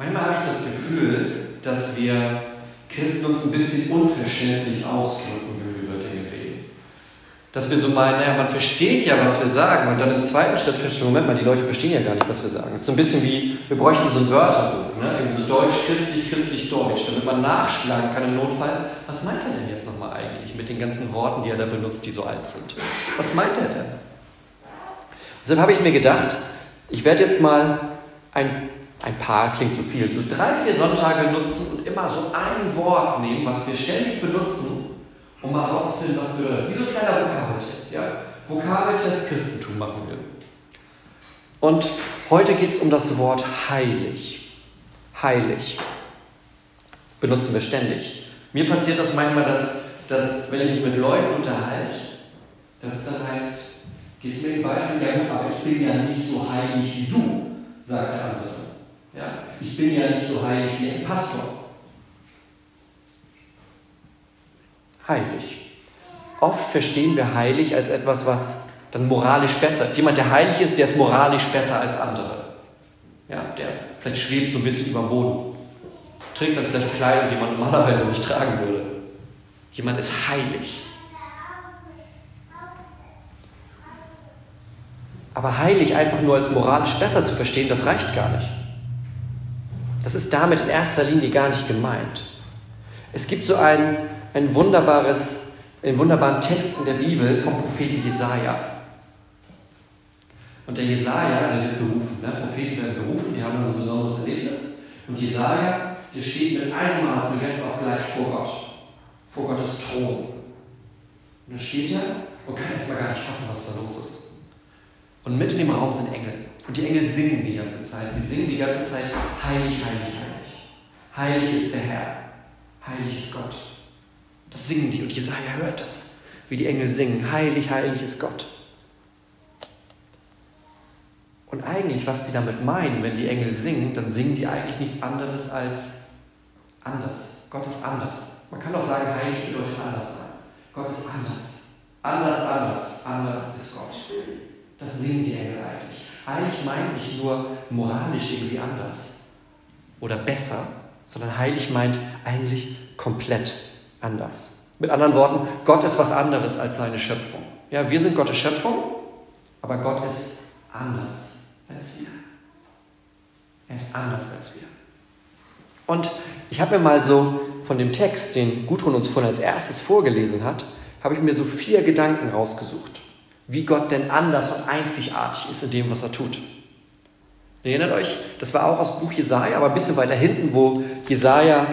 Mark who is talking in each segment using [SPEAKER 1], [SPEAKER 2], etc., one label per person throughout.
[SPEAKER 1] Manchmal habe ich das Gefühl, dass wir Christen uns ein bisschen unverständlich ausdrücken, wenn wir über Dinge reden. Dass wir so meinen, naja, man versteht ja, was wir sagen, und dann im zweiten Schritt feststellen, Moment mal, die Leute verstehen ja gar nicht, was wir sagen. Es ist so ein bisschen wie, wir bräuchten so ein Wörterbuch, ne? irgendwie so deutsch, christlich, christlich, deutsch, damit man nachschlagen kann im Notfall, was meint er denn jetzt nochmal eigentlich mit den ganzen Worten, die er da benutzt, die so alt sind? Was meint er denn? Deshalb habe ich mir gedacht, ich werde jetzt mal ein ein paar klingt zu viel, so drei, vier Sonntage nutzen und immer so ein Wort nehmen, was wir ständig benutzen, um mal herauszufinden, was bedeutet. Wie so ein kleiner Vokabeltest, ja? Vokabeltest Christentum machen wir. Und heute geht es um das Wort heilig. Heilig. Benutzen wir ständig. Mir passiert das manchmal, dass, dass wenn ich mich mit Leuten unterhalte, dass es dann heißt, geht mir ein Beispiel, ja aber ich bin ja nicht so heilig wie du, sagt der andere. Ja? Ich bin ja nicht so heilig wie ein Pastor. Heilig. Oft verstehen wir heilig als etwas, was dann moralisch besser ist. Jemand, der heilig ist, der ist moralisch besser als andere. Ja, der vielleicht schwebt so ein bisschen über dem Boden. Trägt dann vielleicht Kleidung, die man normalerweise nicht tragen würde. Jemand ist heilig. Aber heilig einfach nur als moralisch besser zu verstehen, das reicht gar nicht. Das ist damit in erster Linie gar nicht gemeint. Es gibt so ein, ein wunderbares, einen wunderbaren Text in der Bibel vom Propheten Jesaja. Und der Jesaja, der wird berufen. Ne? Propheten werden berufen, die haben so ein besonderes Erlebnis. Und Jesaja, der steht mit einem Mal von jetzt auf gleich vor Gott, vor Gottes Thron. Und dann steht er und kann erstmal gar nicht fassen, was da los ist. Und mitten im Raum sind Engel. Und die Engel singen die ganze Zeit. Die singen die ganze Zeit, heilig, heilig, heilig. Heilig ist der Herr. Heilig ist Gott. Das singen die und Jesaja hört das, wie die Engel singen. Heilig, heilig ist Gott. Und eigentlich, was die damit meinen, wenn die Engel singen, dann singen die eigentlich nichts anderes als anders. Gott ist anders. Man kann doch sagen, heilig bedeutet anders sein. Gott ist anders. Anders, anders. Anders ist Gott. Das singen die Engel eigentlich. Heilig meint nicht nur moralisch irgendwie anders oder besser, sondern heilig meint eigentlich komplett anders. Mit anderen Worten, Gott ist was anderes als seine Schöpfung. Ja, wir sind Gottes Schöpfung, aber Gott ist anders als wir. Er ist anders als wir. Und ich habe mir mal so von dem Text, den Gudrun uns vorhin als erstes vorgelesen hat, habe ich mir so vier Gedanken rausgesucht wie Gott denn anders und einzigartig ist in dem, was er tut. Erinnert euch, das war auch aus dem Buch Jesaja, aber ein bisschen weiter hinten, wo Jesaja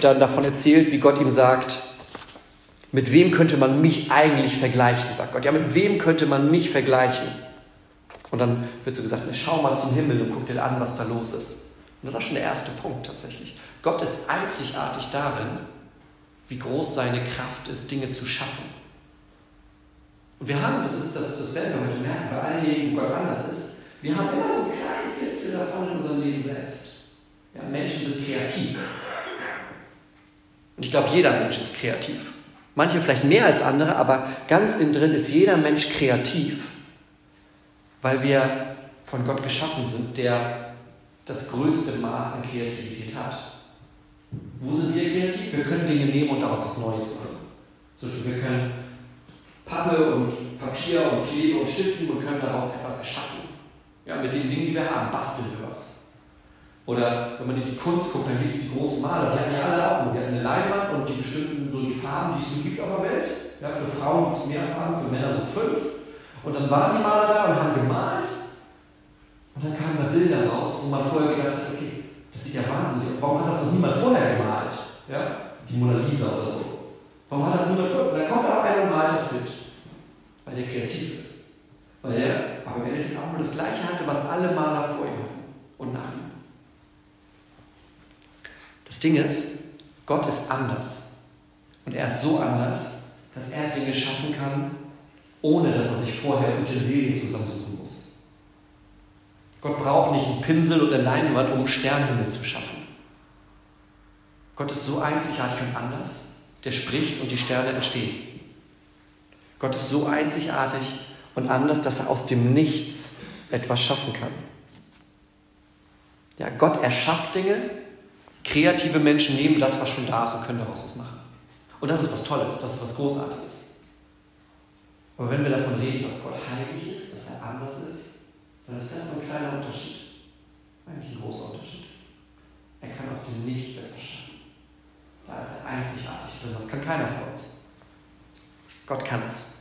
[SPEAKER 1] dann davon erzählt, wie Gott ihm sagt, mit wem könnte man mich eigentlich vergleichen, sagt Gott. Ja, mit wem könnte man mich vergleichen? Und dann wird so gesagt, schau mal zum Himmel und guck dir an, was da los ist. Und das ist auch schon der erste Punkt tatsächlich. Gott ist einzigartig darin, wie groß seine Kraft ist, Dinge zu schaffen. Und wir haben, das, ist, das, das werden wir heute merken, bei allen Dingen, wo Gott anders ist, wir haben immer so einen kleinen Fitzel davon in unserem Leben selbst. Ja, Menschen sind kreativ. Und ich glaube, jeder Mensch ist kreativ. Manche vielleicht mehr als andere, aber ganz innen drin ist jeder Mensch kreativ, weil wir von Gott geschaffen sind, der das größte Maß an Kreativität hat. Wo sind wir kreativ? Wir können Dinge nehmen und daraus was Neues machen. Zum Beispiel, wir können Pappe und Papier und Klebe und Stiften und können daraus etwas erschaffen. Ja, mit den Dingen, die wir haben, basteln wir was. Oder wenn man in die Kunst guckt, dann gibt es die großen Maler, die hatten ja alle auch nur. Die hatten eine Leinwand und die bestimmten so die Farben, die es so gibt auf der Welt. Ja, für Frauen gibt es mehr Farben, für Männer so fünf. Und dann waren die Maler da und haben gemalt. Und dann kamen da Bilder raus, wo man vorher gedacht hat, okay, das sieht ja wahnsinnig aus. Warum hat das noch niemand vorher gemalt? Ja, die Mona Lisa oder so. Warum hat das niemand vorher? Und dann kommt da einer und malt das mit weil er kreativ ist. Weil er aber im Endeffekt auch nur das Gleiche hatte, was alle Maler vor ihm hatten und nach ihm. Ding ist, Gott ist anders. Und er ist so anders, dass er Dinge schaffen kann, ohne dass er sich vorher Utensilien zusammensuchen muss. Gott braucht nicht einen Pinsel oder Leinwand, um einen Sternenhimmel zu schaffen. Gott ist so einzigartig und anders, der spricht und die Sterne entstehen. Gott ist so einzigartig und anders, dass er aus dem Nichts etwas schaffen kann. Ja, Gott erschafft Dinge, kreative Menschen nehmen das, was schon da ist und können daraus was machen. Und das ist was Tolles, das ist was Großartiges. Aber wenn wir davon reden, dass Gott heilig ist, dass er anders ist, dann ist das so ein kleiner Unterschied. Eigentlich ein großer Unterschied. Er kann aus dem Nichts etwas schaffen. Da ist er einzigartig drin. Das kann keiner von uns. Gott kann es.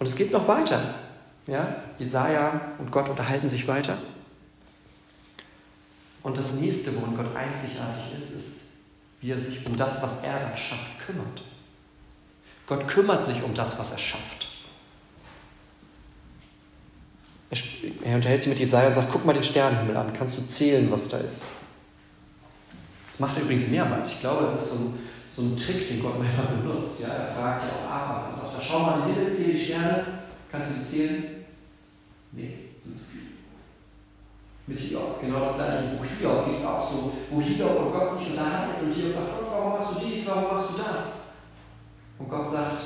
[SPEAKER 1] Und es geht noch weiter. Ja? Jesaja und Gott unterhalten sich weiter. Und das nächste, worin Gott einzigartig ist, ist, wie er sich um das, was er dann schafft, kümmert. Gott kümmert sich um das, was er schafft. Er unterhält sich mit Jesaja und sagt: Guck mal den Sternenhimmel an, kannst du zählen, was da ist? Das macht er übrigens mehrmals. Ich glaube, das ist so ein, so ein Trick, den Gott manchmal benutzt. Ja? Er fragt ja auch Abraham und sagt: Schau mal in den Himmel, zähl die Sterne, kannst du die zählen? Nee, sind zu viel. Mit Hiob, genau das gleiche. Buch Hiob geht es auch so, wo Hiob und Gott sich unterhalten und Hiob sagt: Gott, warum hast du dies, warum hast du das? Und Gott sagt,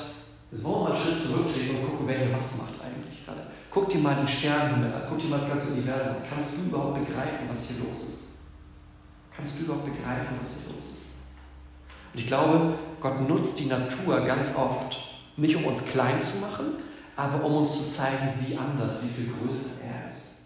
[SPEAKER 1] jetzt wollen wir mal einen Schritt zurücktreten und gucken, wer hier was macht eigentlich gerade. Guck dir mal den Sternenhimmel an, guck dir mal das ganze Universum an. Kannst du überhaupt begreifen, was hier los ist? Kannst du überhaupt begreifen, was hier los ist? Und ich glaube, Gott nutzt die Natur ganz oft, nicht um uns klein zu machen, aber um uns zu zeigen, wie anders, wie viel größer er ist.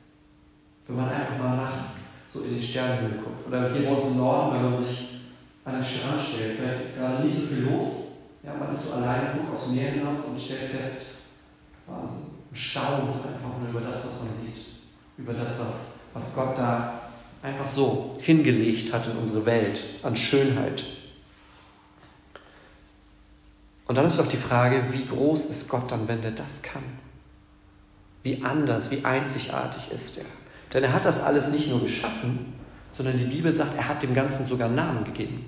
[SPEAKER 1] Wenn man einfach mal nachts so in den Sternenhimmel guckt. Oder hier bei uns im Norden, wenn man sich an den Strand stellt, vielleicht ist gerade nicht so viel los, ja, man ist so allein, guckt aufs Meer hinaus und stellt fest, Wahnsinn, und staunt einfach nur über das, was man sieht, über das, was, was Gott da einfach so hingelegt hat in unsere Welt an Schönheit. Und dann ist doch die Frage, wie groß ist Gott dann, wenn der das kann? Wie anders, wie einzigartig ist er? Denn er hat das alles nicht nur geschaffen, sondern die Bibel sagt, er hat dem Ganzen sogar Namen gegeben.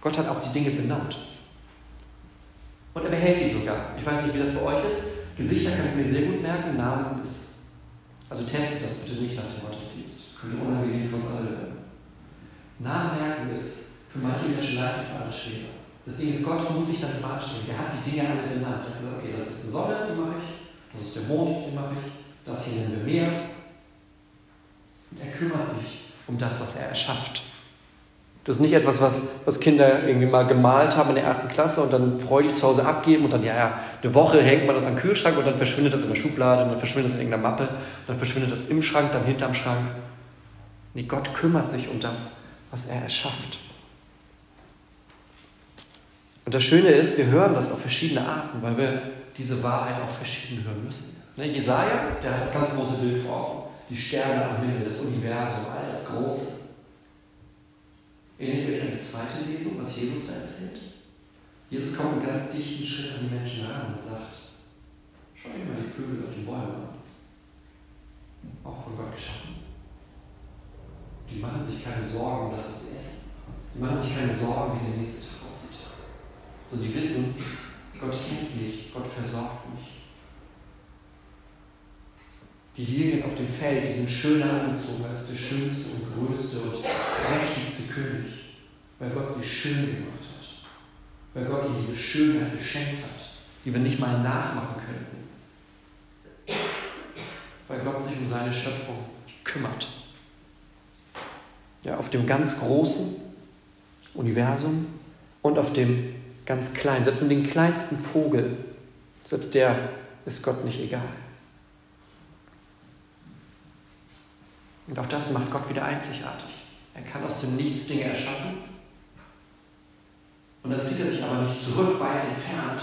[SPEAKER 1] Gott hat auch die Dinge benannt. Und er behält die sogar. Ich weiß nicht, wie das bei euch ist. Gesichter kann ich mir sehr gut merken, Namen ist. Also testet das bitte nicht nach dem Gottesdienst. Das könnte unangenehm für uns alle werden. Namen merken ist für manche Menschen leicht, für andere schwerer. Deswegen ist Gott muss sich dann im anstellen. Der hat die Dinge alle benannt. Er hat gesagt, okay, das ist die Sonne, die mache ich. Das ist der Mond, den mache ich. Das hier nennen wir Meer. Und er kümmert sich um das, was er erschafft. Das ist nicht etwas, was, was Kinder irgendwie mal gemalt haben in der ersten Klasse und dann freudig zu Hause abgeben und dann, ja, ja, eine Woche hängt man das am Kühlschrank und dann verschwindet das in der Schublade und dann verschwindet das in irgendeiner Mappe, dann verschwindet das im Schrank, dann hinterm Schrank. Nee, Gott kümmert sich um das, was er erschafft. Und das Schöne ist, wir hören das auf verschiedene Arten, weil wir diese Wahrheit auch verschieden hören müssen. Ne, Jesaja, der hat das ganz große Bild vor Augen. Die Sterne am Himmel, das Universum, all das Große. Erinnert ihr euch an die zweite Lesung, was Jesus da erzählt? Jesus kommt einen ganz dichten Schritt an die Menschen ran und sagt, schau euch mal die Vögel auf die Bäume an. Auch von Gott geschaffen. Die machen sich keine Sorgen um das, was sie essen. Die machen sich keine Sorgen, wie der nächste Tag. So, die wissen, Gott liebt mich, Gott versorgt mich. Die Lilien auf dem Feld, die sind schöner angezogen als der schönste und größte und prächtigste König, weil Gott sie schön gemacht hat, weil Gott ihnen diese Schönheit geschenkt hat, die wir nicht mal nachmachen könnten, weil Gott sich um seine Schöpfung kümmert. Ja, auf dem ganz großen Universum und auf dem ganz kleinen, selbst um den kleinsten Vogel, selbst der ist Gott nicht egal. Und auch das macht Gott wieder einzigartig. Er kann aus dem Nichts Dinge erschaffen. Und dann zieht er sich aber nicht zurück, weit entfernt,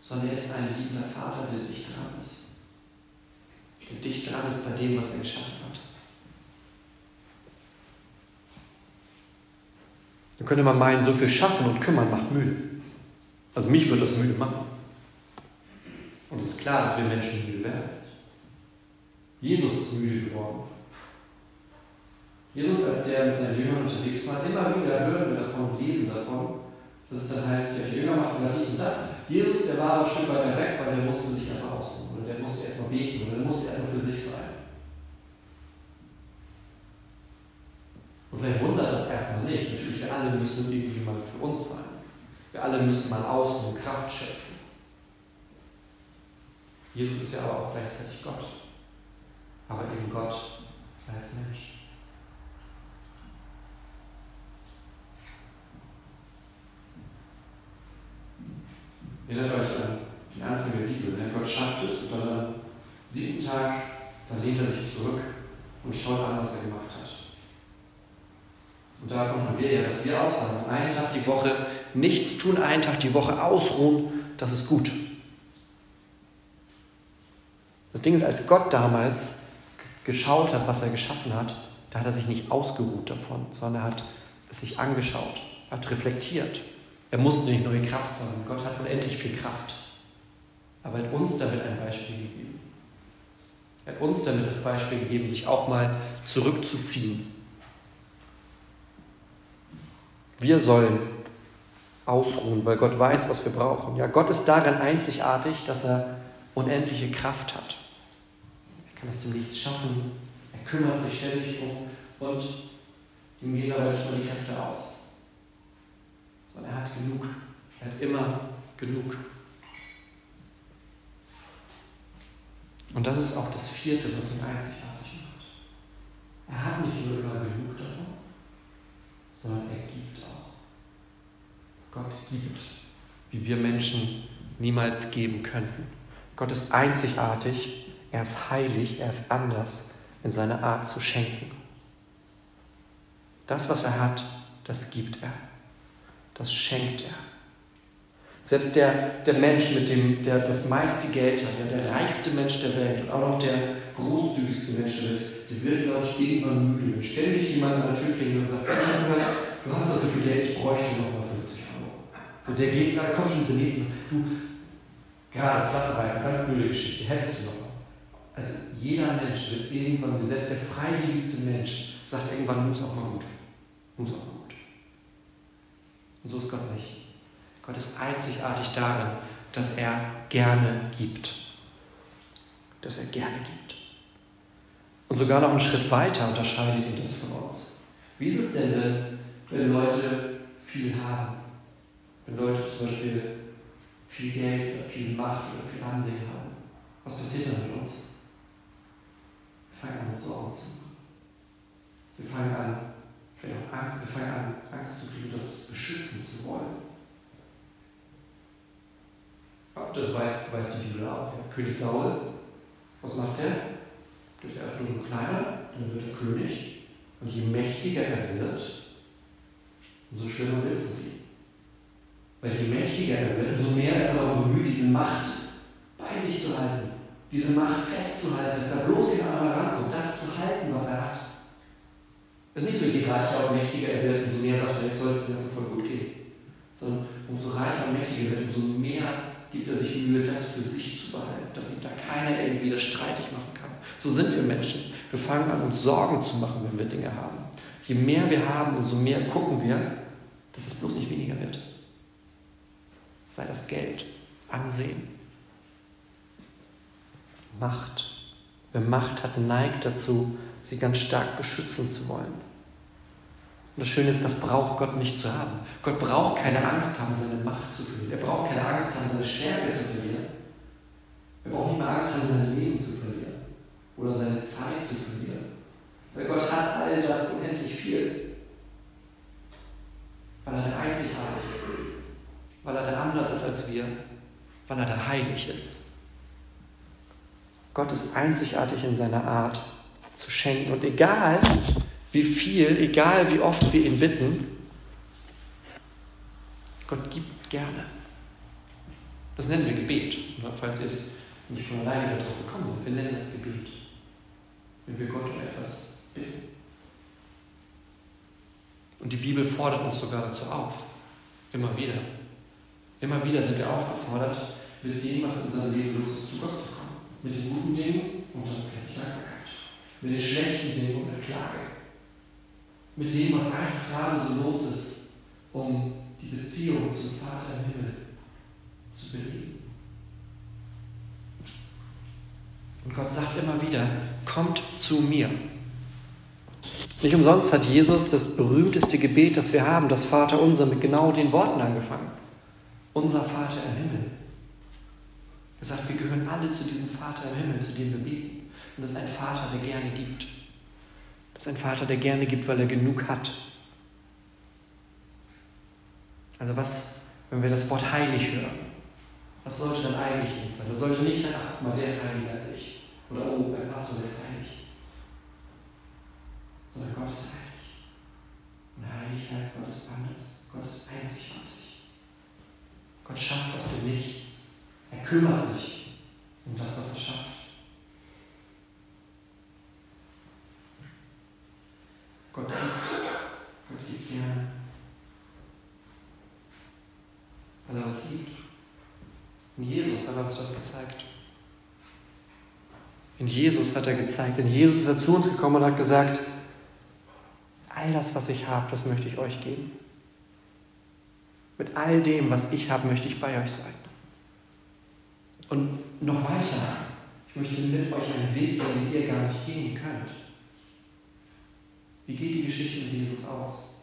[SPEAKER 1] sondern er ist ein liebender Vater, der dicht dran ist. Der dicht dran ist bei dem, was er geschaffen hat. Dann könnte man meinen, so viel schaffen und kümmern macht müde. Also mich würde das müde machen. Und es ist klar, dass wir Menschen müde werden. Jesus ist müde geworden. Jesus, als er mit seinen Jüngern unterwegs war, immer wieder hören wir davon, lesen davon, dass es dann heißt, die Jünger machen gerade dies und das. Jesus, der war ein Stück weiter weg, weil der musste sich erstmal ausruhen oder der musste erstmal beten oder der musste erstmal für sich sein. Und vielleicht wundert das erstmal nicht. Natürlich, wir alle müssen irgendwie mal für uns sein. Wir alle müssen mal ausruhen, Kraft schöpfen. Jesus ist ja aber auch gleichzeitig Gott. Aber eben Gott als Mensch. Erinnert euch an den Anfang der Bibel. Ne? Gott schafft es und dann am siebten Tag, dann lehnt er sich zurück und schaut an, was er gemacht hat. Und davon haben wir ja, dass wir auch einen Tag die Woche nichts tun, einen Tag die Woche ausruhen, das ist gut. Das Ding ist, als Gott damals geschaut hat, was er geschaffen hat, da hat er sich nicht ausgeruht davon, sondern er hat es sich angeschaut, hat reflektiert. Er musste nicht neue Kraft sammeln. Gott hat unendlich viel Kraft. Aber er hat uns damit ein Beispiel gegeben. Er hat uns damit das Beispiel gegeben, sich auch mal zurückzuziehen. Wir sollen ausruhen, weil Gott weiß, was wir brauchen. Ja, Gott ist darin einzigartig, dass er unendliche Kraft hat. Er kann aus dem Nichts schaffen. Er kümmert sich ständig um und ihm gehen aber nicht nur die Kräfte aus sondern er hat genug. Er hat immer genug. Und das ist auch das vierte, was ihn einzigartig macht. Er hat nicht nur immer genug davon, sondern er gibt. Gott gibt, wie wir Menschen niemals geben könnten. Gott ist einzigartig, er ist heilig, er ist anders in seiner Art zu schenken. Das, was er hat, das gibt er das schenkt er. Selbst der, der Mensch, mit dem der das meiste Geld hat, ja, der reichste Mensch der Welt und auch noch der großzügigste Mensch der Welt, der wird, glaube ich, irgendwann müde. Wenn ständig jemand an der Tür klingelt und sagt, du hast doch so viel Geld, ich bräuchte noch mal 50 Euro. So, der geht gerade, komm schon, der nächste, du, gerade Plattenreihen, ganz blöde Geschichte, hättest du noch. Also jeder Mensch wird irgendwann, selbst der freiwilligste Mensch, sagt irgendwann, muss auch mal gut. Muss auch mal gut. Und so ist Gott nicht. Gott ist einzigartig darin, dass er gerne gibt. Dass er gerne gibt. Und sogar noch einen Schritt weiter unterscheidet ihn das von uns. Wie ist es denn, wenn Leute viel haben? Wenn Leute zum Beispiel viel Geld oder viel Macht oder viel Ansehen haben? Was passiert dann mit uns? Wir fangen an, mit Sorgen zu machen. Wir fangen an, vielleicht auch Angst, wir fangen an, Angst zu kriegen, das beschützen zu wollen. Das weiß, weiß die Bibel auch. Ja. König Saul, was macht er? Der ist erst nur so ein kleiner, dann wird er König. Und je mächtiger er wird, umso schlimmer wird es ihm. Weil je mächtiger er wird, umso mehr ist er auch bemüht, diese Macht bei sich zu halten. Diese Macht festzuhalten, dass er bloß in andere rankommt, das zu halten, was er hat. Es ist nicht so, je reicher und mächtiger er wird, umso mehr sagt er, jetzt soll es dir voll gut gehen. Sondern umso reicher und mächtiger er wird, umso mehr gibt er sich Mühe, das für sich zu behalten, dass ihm da keiner irgendwie das streitig machen kann. So sind wir Menschen. Wir fangen an, uns Sorgen zu machen, wenn wir Dinge haben. Je mehr wir haben, umso mehr gucken wir, dass es bloß nicht weniger wird. Sei das Geld, Ansehen, Macht. Wer Macht hat, neigt dazu, sie ganz stark beschützen zu wollen. Und das Schöne ist, das braucht Gott nicht zu haben. Gott braucht keine Angst haben, seine Macht zu verlieren. Er braucht keine Angst haben, seine Stärke zu verlieren. Er braucht nicht mehr Angst haben, sein Leben zu verlieren oder seine Zeit zu verlieren. Weil Gott hat all das unendlich viel. Weil er einzigartig ist. Weil er der anders ist als wir. Weil er der heilig ist. Gott ist einzigartig in seiner Art zu schenken. Und egal, wie viel, egal wie oft wir ihn bitten, Gott gibt gerne. Das nennen wir Gebet. Oder falls ihr es nicht von alleine darauf gekommen seid, wir nennen es Gebet. Wenn wir Gott um etwas bitten. Und die Bibel fordert uns sogar dazu auf. Immer wieder. Immer wieder sind wir aufgefordert, mit dem, was in unserem Leben los ist, zu Gott zu kommen. Mit den guten Dingen und dann gar keinen. mit den schlechten Dingen und der Klage. Mit dem, was einfach gerade so los ist, um die Beziehung zum Vater im Himmel zu beleben. Und Gott sagt immer wieder, kommt zu mir. Nicht umsonst hat Jesus das berühmteste Gebet, das wir haben, das Vater unser, mit genau den Worten angefangen. Unser Vater im Himmel. Er sagt, wir gehören alle zu diesem Vater im Himmel, zu dem wir beten. Und das ist ein Vater, der gerne gibt. Das ist ein Vater, der gerne gibt, weil er genug hat. Also was, wenn wir das Wort heilig hören, was sollte dann eigentlich sein? Das sollte nicht sein, ach mal, der ist heiliger als ich. Oder oh, mein Pastor, der ist heilig. Sondern Gott ist heilig. Und heilig heißt, Gott ist anders. Gott ist einzigartig. Gott schafft aus dem Nichts. Er kümmert sich um das, was er schafft. Gott gibt, Gott gibt gerne, weil er uns liebt. In Jesus hat er uns das gezeigt. In Jesus hat er gezeigt. In Jesus ist er zu uns gekommen und hat gesagt, all das, was ich habe, das möchte ich euch geben. Mit all dem, was ich habe, möchte ich bei euch sein. Und noch weiter, ich möchte mit euch einen Weg gehen, den ihr gar nicht gehen könnt. Wie geht die Geschichte mit Jesus aus?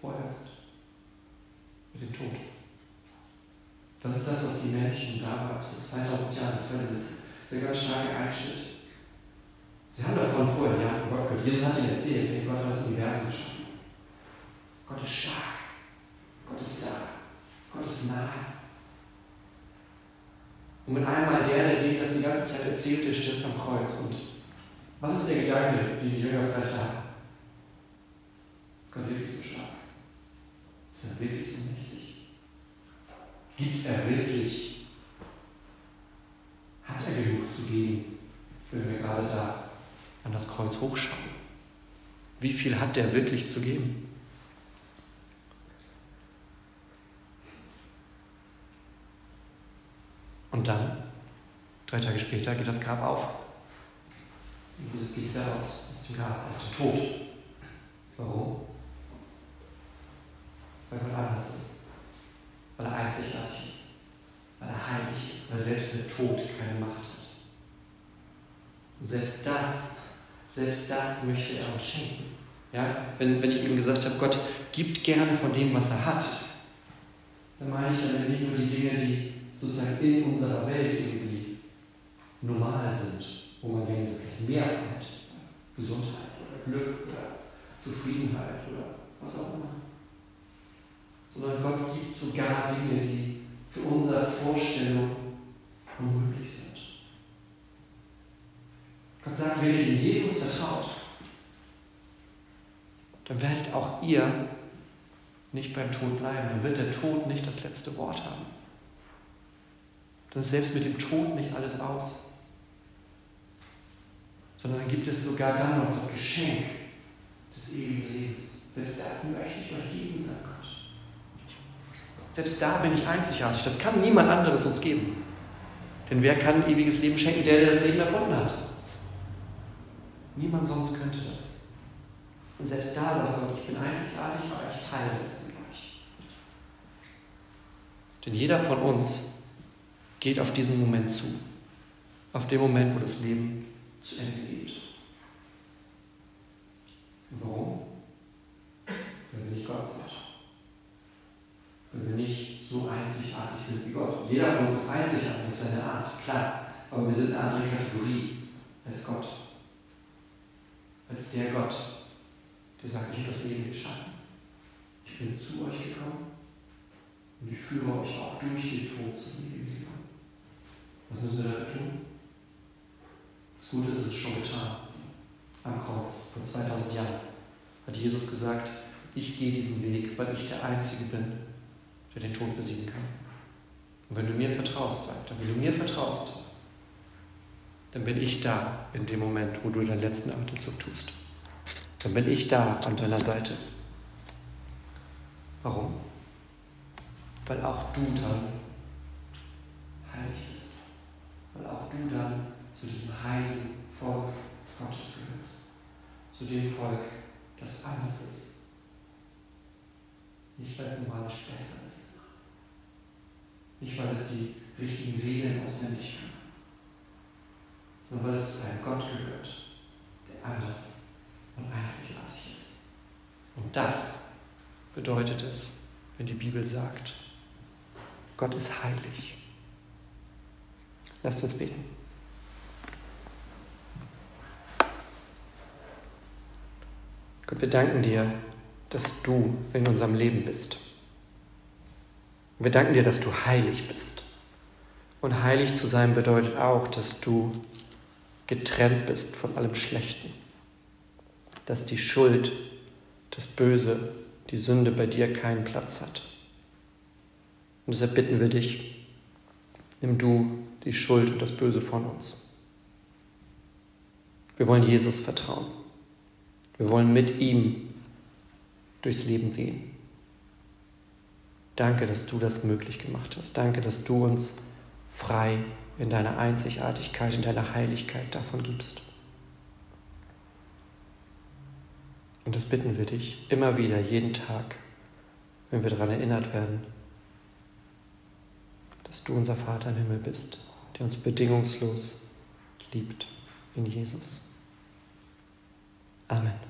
[SPEAKER 1] Vorerst mit dem Tod. Das ist das, was die Menschen damals vor 2000 Jahren, das war dieses sehr ganz starke Einschnitt. Sie haben davon vorher ja von Gott gehört. Jesus hat ihnen erzählt, hey, Gott hat das Universum geschaffen. Gott ist stark. Gott ist da. Gott ist nah. Und mit einmal der, der dem das die ganze Zeit erzählte, stirbt am Kreuz. Und was ist der Gedanke, den die Jünger vielleicht haben? Ist Gott wirklich so stark? Ist er wirklich so mächtig? Gibt er wirklich? Hat er genug zu geben, wenn wir gerade da an das Kreuz hochschauen? Wie viel hat der wirklich zu geben? Und dann, drei Tage später, geht das Grab auf. Und Jesus geht wieder aus, aus dem Grab, aus dem Tod. Warum? Weil Gott anders ist. Weil er einzigartig ist. Weil er heilig ist. Weil selbst der Tod keine Macht hat. Und selbst das, selbst das möchte er uns schenken. Ja, wenn, wenn ich ihm gesagt habe, Gott gibt gerne von dem, was er hat, dann meine ich damit nicht nur die Dinge, die sozusagen in unserer Welt irgendwie normal sind, wo man denkt, vielleicht mehr findet, Gesundheit oder Glück oder Zufriedenheit oder was auch immer. Sondern Gott gibt sogar Dinge, die für unsere Vorstellung unmöglich sind. Gott sagt, wenn ihr dem Jesus vertraut, dann werdet auch ihr nicht beim Tod bleiben. Dann wird der Tod nicht das letzte Wort haben dann ist selbst mit dem Tod nicht alles aus. Sondern dann gibt es sogar dann noch das Geschenk des ewigen Lebens. Selbst das möchte ich euch geben, sagt Gott. Selbst da bin ich einzigartig. Das kann niemand anderes uns geben. Denn wer kann ewiges Leben schenken? Der, der das Leben erfunden hat. Niemand sonst könnte das. Und selbst da sagt Gott, ich bin einzigartig, aber ich teile das mit euch. Denn jeder von uns Geht auf diesen Moment zu. Auf den Moment, wo das Leben zu Ende geht. Warum? Weil wir nicht Gott sind. Weil wir nicht so einzigartig sind wie Gott. Jeder von uns ist einzigartig auf seine Art, klar. Aber wir sind eine andere Kategorie als Gott. Als der Gott, der sagt, ich habe das Leben geschaffen. Ich bin zu euch gekommen und ich führe euch auch durch den Tod zum Leben. Was müssen wir dafür tun? Das Gute ist es schon getan. Am Kreuz vor 2000 Jahren hat Jesus gesagt, ich gehe diesen Weg, weil ich der Einzige bin, der den Tod besiegen kann. Und wenn du mir vertraust, sagt er, wenn du mir vertraust, dann bin ich da in dem Moment, wo du deinen letzten Atemzug tust. Dann bin ich da an deiner Seite. Warum? Weil auch du dann heilig bist weil auch du dann zu diesem heiligen Volk Gottes gehörst. zu dem Volk, das anders ist. Nicht, weil es moralisch besser ist. Nicht, weil es die richtigen Regeln auswendig kann. Sondern weil es zu einem Gott gehört, der anders und einzigartig ist. Und das bedeutet es, wenn die Bibel sagt, Gott ist heilig. Lasst uns beten. Gott, wir danken dir, dass du in unserem Leben bist. Wir danken dir, dass du heilig bist. Und heilig zu sein bedeutet auch, dass du getrennt bist von allem Schlechten. Dass die Schuld, das Böse, die Sünde bei dir keinen Platz hat. Und deshalb bitten wir dich, nimm du die Schuld und das Böse von uns. Wir wollen Jesus vertrauen. Wir wollen mit ihm durchs Leben gehen. Danke, dass du das möglich gemacht hast. Danke, dass du uns frei in deiner Einzigartigkeit, in deiner Heiligkeit davon gibst. Und das bitten wir dich immer wieder, jeden Tag, wenn wir daran erinnert werden, dass du unser Vater im Himmel bist, der uns bedingungslos liebt in Jesus. Amen.